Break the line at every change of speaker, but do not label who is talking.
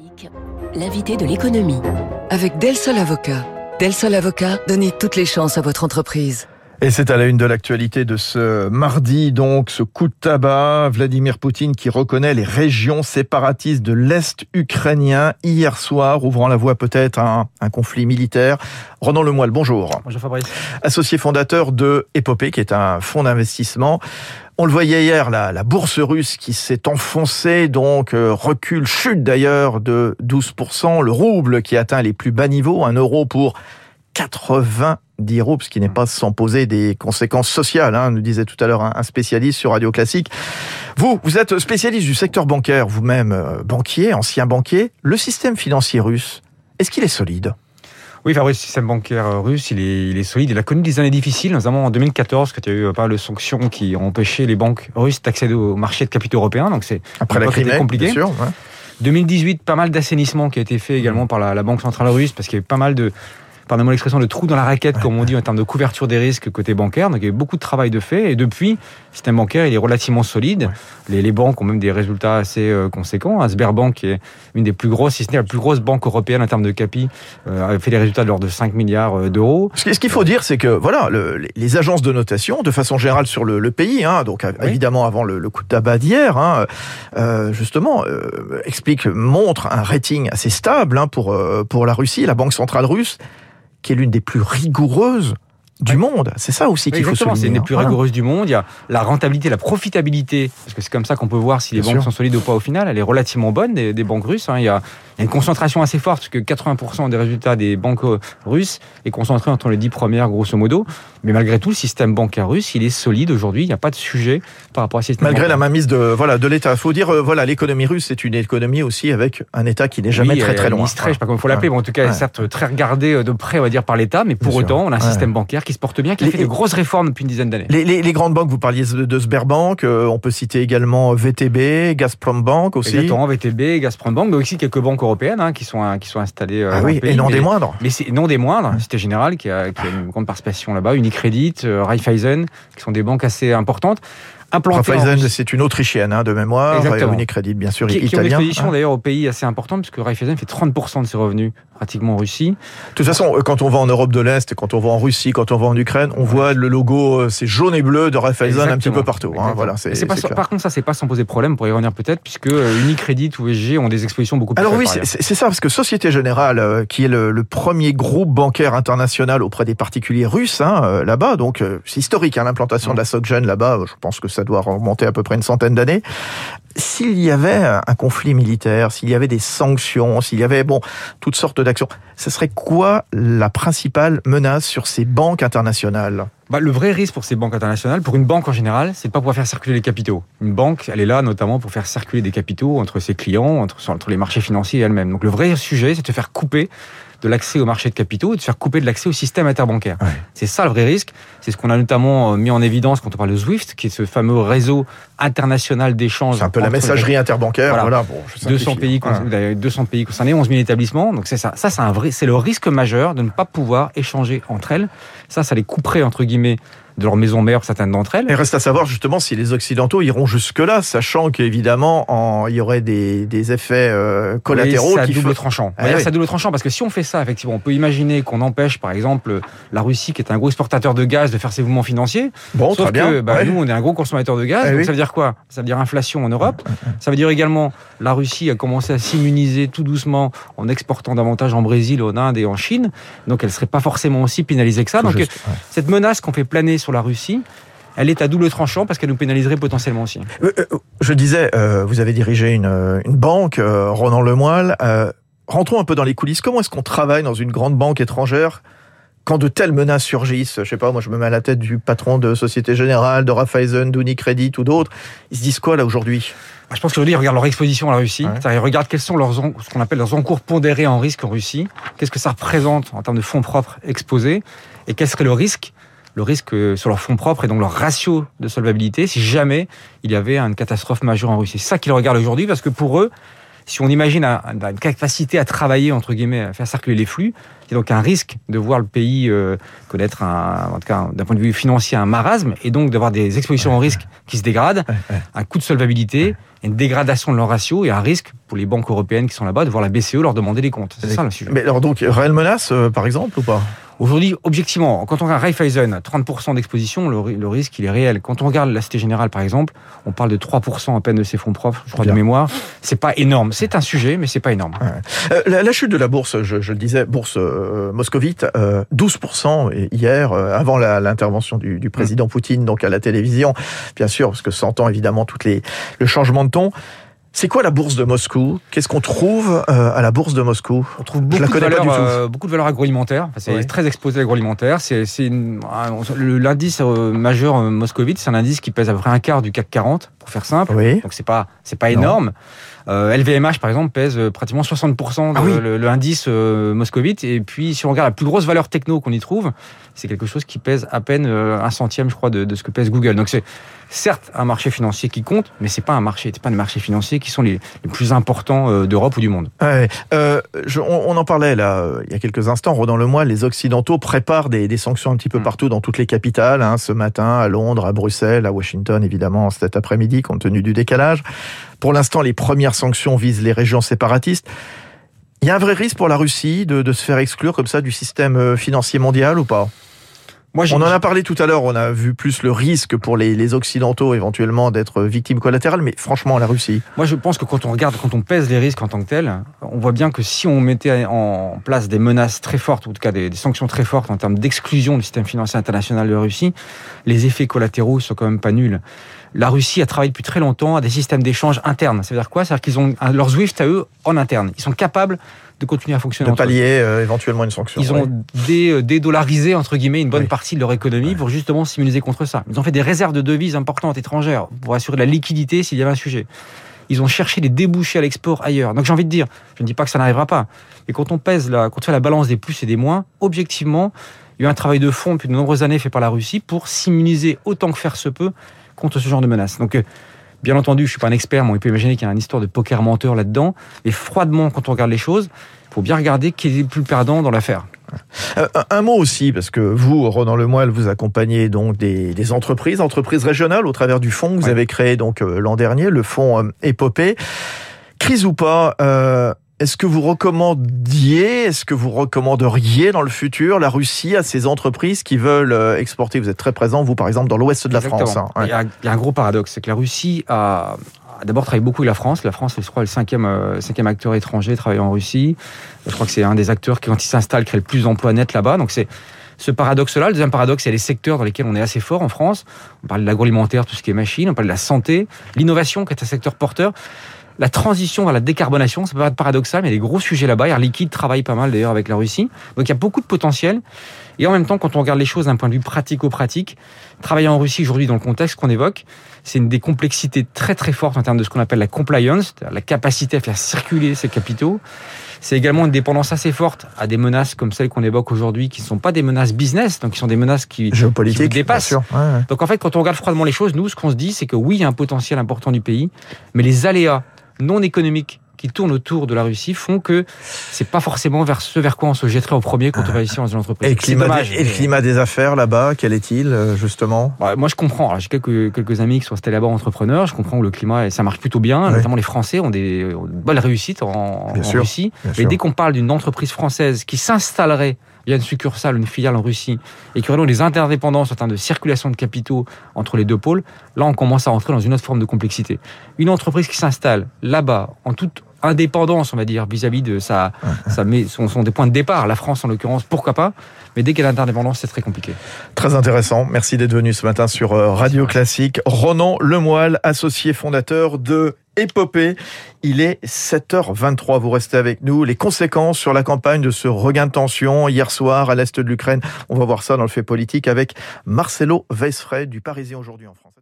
Classique, l'invité de l'économie.
Avec Del Sol Avocat. Del Sol Avocat, donnez toutes les chances à votre entreprise.
Et c'est à la une de l'actualité de ce mardi, donc, ce coup de tabac. Vladimir Poutine qui reconnaît les régions séparatistes de l'Est ukrainien hier soir, ouvrant la voie peut-être à un, un, conflit militaire. Ronan Lemoyle, bonjour.
Bonjour Fabrice.
Associé fondateur de Epopée, qui est un fonds d'investissement. On le voyait hier, la, bourse russe qui s'est enfoncée, donc euh, recule, chute d'ailleurs de 12%. Le rouble qui atteint les plus bas niveaux, un euro pour 80 euros, ce qui n'est pas sans poser des conséquences sociales, hein, nous disait tout à l'heure un spécialiste sur Radio Classique. Vous, vous êtes spécialiste du secteur bancaire, vous-même euh, banquier, ancien banquier. Le système financier russe, est-ce qu'il est solide?
Oui, Fabrice, le système bancaire russe, il est, il est, solide. Il a connu des années difficiles, notamment en 2014, quand il y a eu pas mal de sanctions qui ont empêché les banques russes d'accéder au marché de capitaux européens. Donc c'est
après la Crimée, compliqué. Bien sûr, ouais.
2018, pas mal d'assainissement qui a été fait également par la, la Banque centrale russe, parce qu'il y a eu pas mal de pardonnez-moi l'expression, de trou dans la raquette, comme on dit en termes de couverture des risques côté bancaire. Donc il y a eu beaucoup de travail de fait. Et depuis, le système bancaire, il est relativement solide. Ouais. Les, les, banques ont même des résultats assez euh, conséquents. Sberbank, qui est une des plus grosses, si ce n'est la plus grosse banque européenne en termes de capi, euh, avait fait des résultats de l'ordre de 5 milliards euh, d'euros.
Ce qu'il faut dire, c'est que voilà, le, les agences de notation, de façon générale sur le, le pays, hein, donc oui. évidemment avant le, le, coup de tabac d'hier, hein, euh, justement, euh, explique, montre un rating assez stable hein, pour, pour la Russie, la Banque centrale russe qui est l'une des plus rigoureuses du monde. C'est ça aussi qu'il faut souligner.
C'est une des plus voilà. rigoureuses du monde. Il y a la rentabilité, la profitabilité, parce que c'est comme ça qu'on peut voir si les
Bien
banques
sûr.
sont solides ou pas au final. Elle est relativement bonne des, des banques russes. Hein. Il, y a, y a, une concentration assez forte, parce que 80% des résultats des banques russes est concentré entre les 10 premières, grosso modo. Mais malgré tout, le système bancaire russe, il est solide aujourd'hui. Il n'y a pas de sujet par rapport à ce système.
Malgré
bancaire.
la mainmise de voilà de l'État, il faut dire euh, voilà l'économie russe, c'est une économie aussi avec un État qui n'est jamais
oui,
très très loin.
Administré, voilà. je sais pas comment il faut l'appeler, ouais. mais en tout cas, ouais. certes très regardé de près, on va dire par l'État, mais pour
Bien
autant,
sûr.
on a un système bancaire qui se porte bien, qui
Les-
fait de grosses réformes depuis une dizaine d'années.
Les, les, les grandes banques, vous parliez de, de Sberbank, euh, on peut citer également VTB, Gazprom Bank aussi.
Exactement, VTB, Gazprom Bank, mais aussi quelques banques européennes hein, qui sont qui sont installées. Euh,
ah oui,
pays,
et non
mais,
des moindres.
Mais c'est non des moindres. Cité Générale qui a, qui a une grande participation là-bas, Unicredit, euh, Raiffeisen, qui sont des banques assez importantes.
Raiffeisen, c'est une Autrichienne hein, de mémoire.
Exactement.
Unicredit, bien sûr,
qui,
italien.
Qui ont une exposition hein. d'ailleurs au pays assez importante, puisque Raiffeisen fait 30% de ses revenus pratiquement en Russie.
De toute façon, quand on va en Europe de l'Est, quand on va en Russie, quand on va en Ukraine, on ouais. voit le logo, c'est jaune et bleu de Raiffeisen un petit peu partout. Hein, voilà,
pas, par contre, ça, c'est pas sans poser problème, pour y revenir peut-être, puisque Unicredit ou SG ont des expositions beaucoup plus
Alors oui, c'est, ça, parce que Société Générale, euh, qui est le, le, premier groupe bancaire international auprès des particuliers russes, euh, là-bas, donc euh, c'est historique, l'implantation ouais. de la SocGen là-bas, je pense que ça doit remonter à peu près une centaine d'années. S'il y avait un conflit militaire, s'il y avait des sanctions, s'il y avait bon toutes sortes d'actions, ce serait quoi la principale menace sur ces banques internationales?
Bah, le vrai risque pour ces banques internationales, pour une banque en général, c'est de pas pouvoir faire circuler les capitaux. Une banque, elle est là notamment pour faire circuler des capitaux entre ses clients, entre, entre les marchés financiers et elle-même. Donc le vrai sujet, c'est de faire couper de l'accès au marché de capitaux et de se faire couper de l'accès au système interbancaire.
Ouais.
C'est ça le vrai risque. C'est ce qu'on a notamment mis en évidence quand on parle de SWIFT, qui est ce fameux réseau international d'échange.
C'est un peu la messagerie interbancaire. Voilà. voilà bon,
200 pays, ouais. 200 pays concernés, 11 000 établissements. Donc c'est ça. Ça, c'est un vrai, c'est le risque majeur de ne pas pouvoir échanger entre elles. Ça, ça les couperait entre guillemets de leur maison mère, certaines d'entre elles.
Et reste à savoir justement si les Occidentaux iront jusque-là, sachant qu'évidemment, il y aurait des, des effets euh, collatéraux.
Oui,
qui
double tranchant. Ah, oui. À double tranchant parce que si on fait ça, effectivement, on peut imaginer qu'on empêche, par exemple, la Russie, qui est un gros exportateur de gaz, de faire ses mouvements financiers.
Bon,
Sauf
très bien.
que bah, ouais. nous, on est un gros consommateur de gaz.
Ah,
donc
oui.
ça veut dire quoi? Ça veut dire inflation en Europe. Ça veut dire également la Russie a commencé à s'immuniser tout doucement en exportant davantage en Brésil, en Inde et en Chine. Donc elle serait pas forcément aussi pénalisée que ça. donc
juste,
ouais. cette menace qu'on fait planer sur la Russie, elle est à double tranchant parce qu'elle nous pénaliserait potentiellement aussi.
Euh, je disais, euh, vous avez dirigé une, une banque, euh, Ronan Lemoyle. rentrons un peu dans les coulisses. Comment est-ce qu'on travaille dans une grande banque étrangère quand de telles menaces surgissent, je sais pas, moi je me mets à la tête du patron de Société Générale, de Raiffeisen, d'Unicredit ou d'autres, ils se disent quoi là aujourd'hui?
Bah, je pense qu'aujourd'hui, ils regardent leur exposition à la Russie. Ouais. Ils regardent quels sont leurs, ce qu'on appelle leurs encours pondérés en risque en Russie. Qu'est-ce que ça représente en termes de fonds propres exposés? Et quel serait le risque le risque sur leurs fonds propres et donc leur ratio de solvabilité si jamais il y avait une catastrophe majeure en Russie. C'est ça qu'ils regardent aujourd'hui parce que pour eux, si on imagine une capacité à travailler, entre guillemets, à faire circuler les flux, il y a donc un risque de voir le pays euh, connaître, un, en tout cas d'un point de vue financier, un marasme, et donc d'avoir des expositions au risque qui se dégradent, un coût de solvabilité, une dégradation de leur ratio et un risque pour les banques européennes qui sont là-bas de voir la BCE leur demander des comptes. C'est ça le sujet.
Mais alors donc, réelle menace, euh, par exemple, ou pas?
Aujourd'hui, objectivement, quand on regarde Raiffeisen, 30% d'exposition, le, risque, il est réel. Quand on regarde la Cité Générale, par exemple, on parle de 3% à peine de ses fonds propres, je crois, de mémoire. C'est pas énorme. C'est un sujet, mais c'est pas énorme.
Euh, la, chute de la bourse, je, le disais, bourse euh, moscovite, 12% euh, hier, avant l'intervention du, du, président mm. Poutine, donc à la télévision, bien sûr, parce que s'entend évidemment toutes les, le changement de ton. C'est quoi la bourse de Moscou? Qu'est-ce qu'on trouve euh, à la bourse de Moscou?
On trouve beaucoup, de valeurs, euh, beaucoup de valeurs agroalimentaires. c'est très exposé à l'agroalimentaire. C'est l'indice euh, majeur moscovite. C'est un indice qui pèse à peu près un quart du CAC 40, pour faire simple. Donc c'est pas c'est pas énorme. LVMH par exemple pèse pratiquement 60% de ah le, indice moscovite. Et puis si on regarde la plus grosse valeur techno qu'on y trouve, c'est quelque chose qui pèse à peine un centième, je crois, de, de ce que pèse Google. Donc c'est certes un marché financier qui compte, mais c'est pas un marché, c'est pas des marchés financiers qui sont les, plus importants euh, d'Europe ou du monde.
Euh, on, en parlait là euh, il y a quelques instants. Dans le mois, les Occidentaux préparent des, sanctions un petit peu mm. partout dans toutes les capitales. Hein, ce matin, à Londres, à Bruxelles, à Washington, évidemment, cet après-midi, compte tenu du décalage. Pour l'instant, les premières sanctions visent les régions séparatistes. Il y a un vrai risque pour la Russie de se faire exclure comme ça du système financier mondial ou pas? On en a parlé tout à l'heure, on a vu plus le risque pour les, Occidentaux éventuellement d'être victimes collatérales, mais franchement, la Russie.
Moi, je pense que quand on regarde, quand on pèse les risques en tant que tels, on voit bien que si on mettait en place des menaces très fortes, ou en tout cas des, sanctions très fortes en termes d'exclusion du système financier international de Russie, les effets collatéraux sont quand même pas nuls. La Russie a travaillé depuis très longtemps à des systèmes d'échange internes. Ça veut dire quoi? C'est-à-dire qu'ils ont leur SWIFT à eux en interne. Ils sont capables de continuer à fonctionner.
De pallier euh, éventuellement une sanction.
Ils ont euh, dédollarisé, entre guillemets, une bonne partie de leur économie pour justement s'immuniser contre ça. Ils ont fait des réserves de devises importantes étrangères pour assurer la liquidité s'il y avait un sujet. Ils ont cherché des débouchés à l'export ailleurs. Donc j'ai envie de dire, je ne dis pas que ça n'arrivera pas, mais quand on pèse, la, quand on fait la balance des plus et des moins, objectivement, il y a eu un travail de fond depuis de nombreuses années fait par la Russie pour s'immuniser autant que faire se peut contre ce genre de menaces. Donc euh, Bien entendu, je suis pas un expert, mais on peut imaginer qu'il y a une histoire de poker menteur là-dedans. Et froidement, quand on regarde les choses, il faut bien regarder qui est le plus perdant dans l'affaire.
Euh, un mot aussi, parce que vous, Ronan Lemoyle, vous accompagnez donc des, entreprises, entreprises régionales au travers du fonds que vous avez créé donc euh, l'an dernier, le fonds Épopée. Crise ou pas, est-ce que vous recommandiez, est-ce que vous recommanderiez dans le futur la Russie à ces entreprises qui veulent euh, exporter? Vous êtes très présent, vous, par exemple, dans l'ouest de la France. Hein.
il, y a, un gros paradoxe, c'est que la Russie a, d'abord travaillé beaucoup avec la France. La France, je crois, le cinquième, euh, cinquième acteur étranger travaillant en Russie. Je crois que c'est un des acteurs qui, quand il s'installe, crée le plus d'emplois nets là-bas. Donc c'est ce paradoxe-là. Le deuxième paradoxe, c'est les secteurs dans lesquels on est assez fort en France. On parle de l'agroalimentaire, tout ce qui est machine, on parle de la santé, l'innovation qui est un secteur porteur la transition vers la décarbonation, ça peut être paradoxal, mais il y a des gros sujets là-bas. Air Liquide travaille pas mal d'ailleurs avec la Russie. Donc il y a beaucoup de potentiel. Et en même temps, quand on regarde les choses d'un point de vue pratico-pratique, travailler en Russie aujourd'hui dans le contexte qu'on évoque, c'est une des complexités très très fortes en termes de ce qu'on appelle la compliance, la capacité à faire circuler ces capitaux. C'est également une dépendance assez forte à des menaces comme celles qu'on évoque aujourd'hui, qui ne sont pas des menaces business, donc qui sont des menaces qui, dépassent. Donc en fait, quand on regarde froidement les choses, nous, ce qu'on se dit, c'est que oui, il y a un potentiel important du pays, mais les aléas non économiques qui tournent autour de la Russie font que c'est pas forcément vers ce vers quoi on se jetterait au premier quand on va ici dans une entreprise.
Et, le climat, des, et le climat des affaires là-bas, quel est-il euh, justement?
Bah, Moi je comprends. J'ai quelques, quelques amis qui sont installés là-bas entrepreneurs. Je comprends que le climat ça marche plutôt bien. Notamment les Français ont des, bonnes réussites en, Russie. Mais dès qu'on parle d'une entreprise française qui s'installerait il y a une succursale, une filiale en Russie, et qui aurait donc des interdépendances en termes de circulation de capitaux entre les deux pôles, là on commence à rentrer dans une autre forme de complexité. Une entreprise qui s'installe là-bas en toute indépendance, on va dire, vis-à-vis de sa, sa son, sont des points de départ. La France, en l'occurrence, pourquoi pas Mais dès qu'elle a l'indépendance, c'est très compliqué.
Très intéressant. Merci d'être venu ce matin sur euh, Radio Classique. Ronan Lemoyle, associé fondateur de Épopée. Il est 7h23. Vous restez avec nous. Les conséquences sur la campagne de ce regain de tension hier soir à l'est de l'Ukraine. On va voir ça dans le fait politique avec Marcelo Weisfred du Parisien aujourd'hui en France.